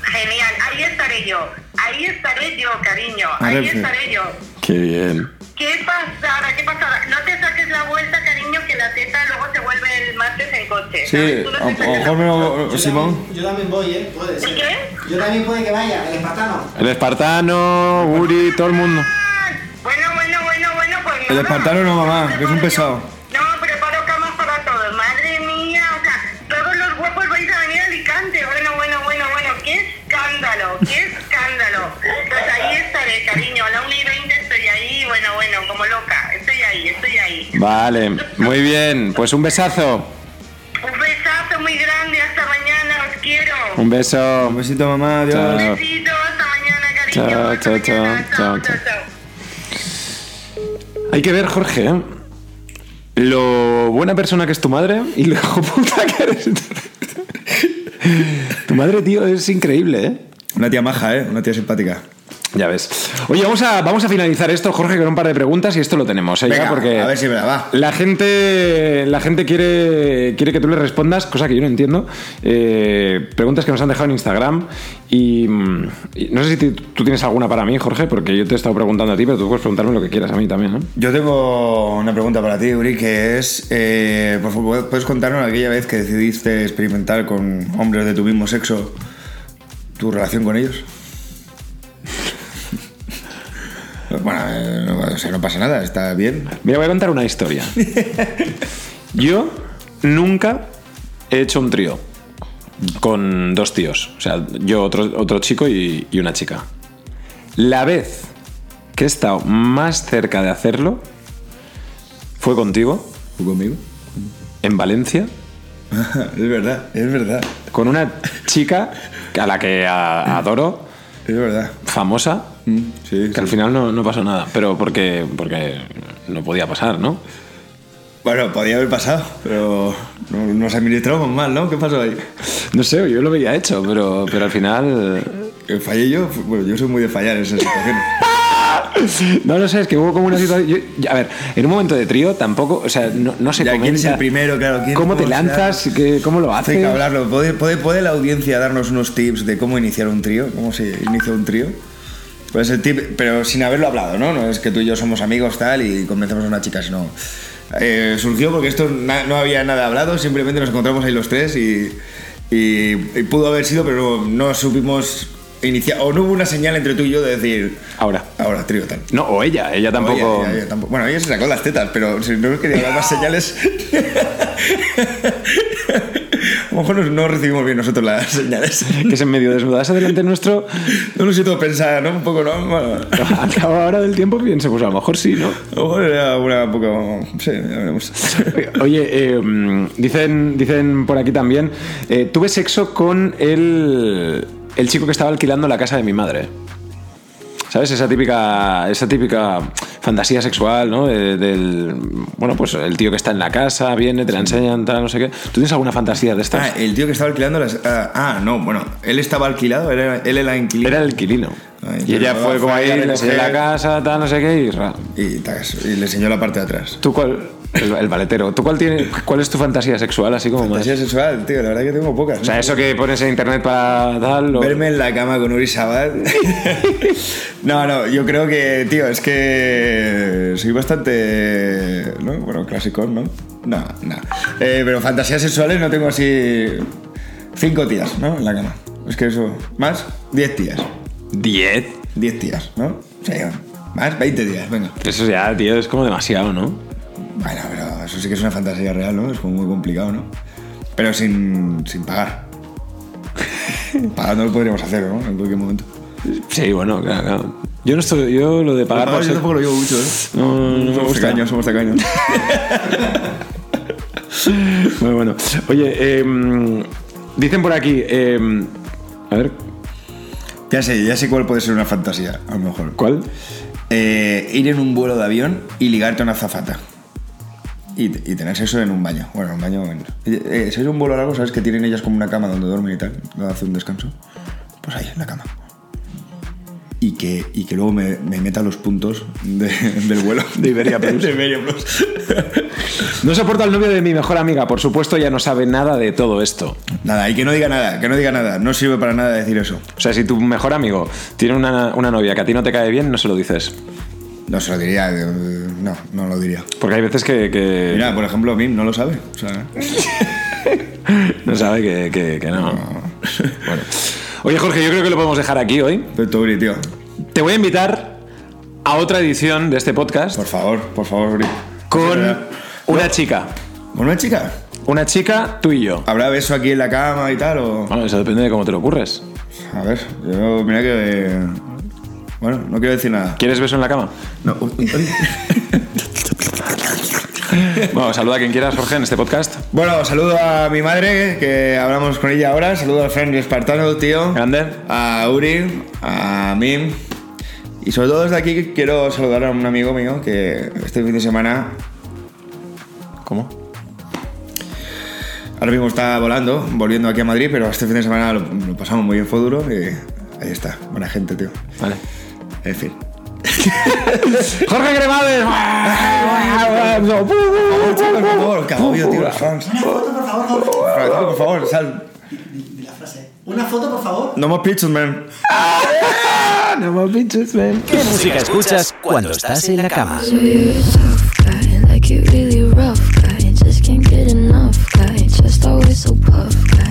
Genial, ahí estaré yo, ahí estaré yo, cariño, ahí estaré yo. Qué bien. ¿Qué pasada? ¿Qué pasada? No te saques la vuelta, cariño, que la teta luego se vuelve el martes en coche. Sí, a lo mejor Simón. también, yo también voy, ¿eh? Puede ser. ¿Qué? Yo también puede que vaya, el espartano. El espartano, Uri, todo el mundo. Bueno, bueno, bueno, bueno, pues El espartano no, mamá, que es un pesado. yo- No, preparo camas para todos. Madre mía, o sea, todos los guapos vais a venir a Alicante. Bueno, bueno, bueno, bueno, qué escándalo, qué escándalo. Pues ahí estaré, cariño. A la 1 y 20 estoy ahí, bueno, bueno, como loca. Estoy ahí, estoy ahí. Vale, muy bien. Pues un besazo. Un besazo muy grande, hasta mañana. Un beso. Un besito, mamá. Adiós. Chao. Besito, hasta mañana, cariño. Chao, hasta chao, chao, mañana. chao, chao, chao. chao. Hay que ver, Jorge, ¿eh? lo buena persona que es tu madre y lo hijo puta que eres. tu madre, tío, es increíble, ¿eh? Una tía maja, ¿eh? Una tía simpática. Ya ves. Oye, vamos a, vamos a finalizar esto, Jorge, con un par de preguntas y esto lo tenemos, ¿eh? Ya, Venga, porque a ver si me la va. La gente, la gente quiere, quiere que tú le respondas, cosa que yo no entiendo. Eh, preguntas que nos han dejado en Instagram y, mm, y no sé si tú tienes alguna para mí, Jorge, porque yo te he estado preguntando a ti, pero tú puedes preguntarme lo que quieras a mí también, ¿no? Yo tengo una pregunta para ti, Uri, que es, eh, por favor, ¿puedes contarnos aquella vez que decidiste experimentar con hombres de tu mismo sexo tu relación con ellos? bueno, eh, no, o sea, no pasa nada, está bien. Mira, voy a contar una historia. Yo nunca he hecho un trío con dos tíos. O sea, yo, otro, otro chico y, y una chica. La vez que he estado más cerca de hacerlo fue contigo, ¿Tú conmigo? en Valencia, es verdad, es verdad, con una chica a la que a- adoro, es verdad. famosa, Mm, Sí, que al final no, no pasó nada. Pero porque, porque no podía pasar, ¿no? Bueno, podía haber pasado, pero no- nos administramos mal, ¿no? ¿Qué pasó ahí? No sé, yo lo veía hecho, pero, pero al final ¿Que ¿Fallé yo? Bueno, yo soy muy de fallar en esas situaciones. No lo sé, es que hubo como una situación. yo- a ver, en un momento de trío tampoco, o sea, no, no se Ya, ¿quién es el primero? Claro, ¿quién- ¿Cómo te lanzas? ¿Qué- ¿Cómo lo Hace que haces? hablarlo. ¿Puede, puede, puede la audiencia darnos unos tips de cómo iniciar un trío? ¿Cómo se inicia un trío? Pues el tip, pero sin haberlo hablado, ¿no? No es que tú y yo somos amigos tal y convencemos a una chica, sino... eh, surgió porque esto no había nada hablado, simplemente nos encontramos ahí los tres y, y- y pudo haber sido, pero no, no supimos o no hubo una señal entre tú y yo de decir, Ahora. ahora trío tal. No, o ella, ella tampoco. Oye, ella- ella tampoco- Bueno, ella se sacó las tetas, pero si no quería dar más señales. A lo mejor no, recibimos bien nosotros las señales. Que se medio desnudas delante nuestro. No lo siento pensar, ¿no? Un poco, ¿no? Bueno, Al cabo ahora del tiempo pienso, pues a lo mejor sí, ¿no? a lo mejor era una poco. Sí, ya veremos. Oye, eh, mm, dicen, dicen por aquí también, eh, tuve sexo con el, el chico que estaba alquilando la casa de mi madre. ¿Sabes? Esa típica, esa típica fantasía sexual, ¿no? De- del, bueno, pues el tío que está en la casa, viene, te la enseñan, tal, no sé qué. ¿Tú tienes alguna fantasía de estas? Ah, el tío que estaba alquilando las. Ah, ah, no, bueno, él estaba alquilado, él era, él era inquilino. Era el inquilino. Ay, y ella fue como ahí le enseñó la casa, tal, no sé qué, y... Y, y le enseñó la parte de atrás. ¿Tú cuál? El, el valetero. ¿Tú cuál, tiene, cuál es tu fantasía sexual, así como más? Fantasía sexual, tío, la verdad que tengo pocas. O sea, eso que pones en internet para tal... o- Verme en la cama con Uri Sabat. no, no, yo creo que, tío, es que soy bastante. ¿no? Bueno, clásico, ¿no? No, no. Eh, pero fantasías sexuales no tengo así. Cinco tías, ¿no? En la cama. Es que eso. ¿Más? Diez tías. ¿Diez? Diez tías, ¿no? Sí, más, veinte días, venga. Eso ya, tío, es como demasiado, ¿no? Bueno, pero eso sí que es una fantasía real, ¿no? Es como muy complicado, ¿no? Pero sin, sin pagar. Pagando lo podríamos hacer, ¿no? En cualquier momento. Sí, bueno, claro, claro. Yo no estoy... Yo lo de pagar... Por yo tampoco lo llevo mucho, ¿eh? No, no, no me somos tacaños, somos tacaños. Muy bueno. Oye, em, dicen por aquí... em, a ver, ya sé, ya sé cuál puede ser una fantasía, a lo mejor. ¿cuál? Eh, ir en un vuelo de avión y ligarte a una azafata. Y, y tener sexo en un baño. Bueno, en un baño. en- Eh, si es un vuelo largo, ¿sabes que tienen ellas como una cama donde duermen y tal? Donde hace un descanso. Pues ahí, en la cama. Y que, y que luego me, me meta los puntos de- del vuelo. De Iberia Plus. de Iberia Plus. No soporto al novio de mi mejor amiga. Por supuesto, ya no sabe nada de todo esto. nada, y que no diga nada, que no diga nada. No sirve para nada decir eso. O sea, si tu mejor amigo tiene una, una novia que a ti no te cae bien, no se lo dices. No se lo diría. eh, No, no lo diría. Porque hay veces que, que Mira, por ejemplo, Mim no lo sabe. O sea, no sabe que, que- que no. Bueno. Oye, Jorge, yo creo que lo podemos dejar aquí hoy. Perfecto, Uri, tío. Te voy a invitar a otra edición de este podcast Por favor, por favor, Uri. con ¿Con una chica. una chica? Una chica, tú y yo. ¿Habrá beso aquí en la cama y tal? O... Bueno, eso depende de cómo te lo ocurres. A ver, yo, mira que. Bueno, no quiero decir nada. ¿Quieres beso en la cama? No. Bueno, saluda a quien quieras, Jorge, en este podcast. Bueno, saludo a mi madre, que hablamos con ella ahora. Saludo al Friend Espartano, tío. Grande. A Uri, a Mim. Y sobre todo desde aquí quiero saludar a un amigo mío que este fin de semana ¿Cómo? ahora mismo está volando, volviendo aquí a Madrid, pero este fin de semana lo, lo pasamos muy bien, fue duro y ahí está, buena gente, tío. Vale. En fin. Jorge Cremades. Por favor, agobio, tío, los fans. Una foto, por favor, Jorge. Por favor, sal. La frase. Una foto, por favor. No more pictures, man. ¿Qué música escuchas cuando estás en la cama? Just can't get enough guy. Just always so puff guy.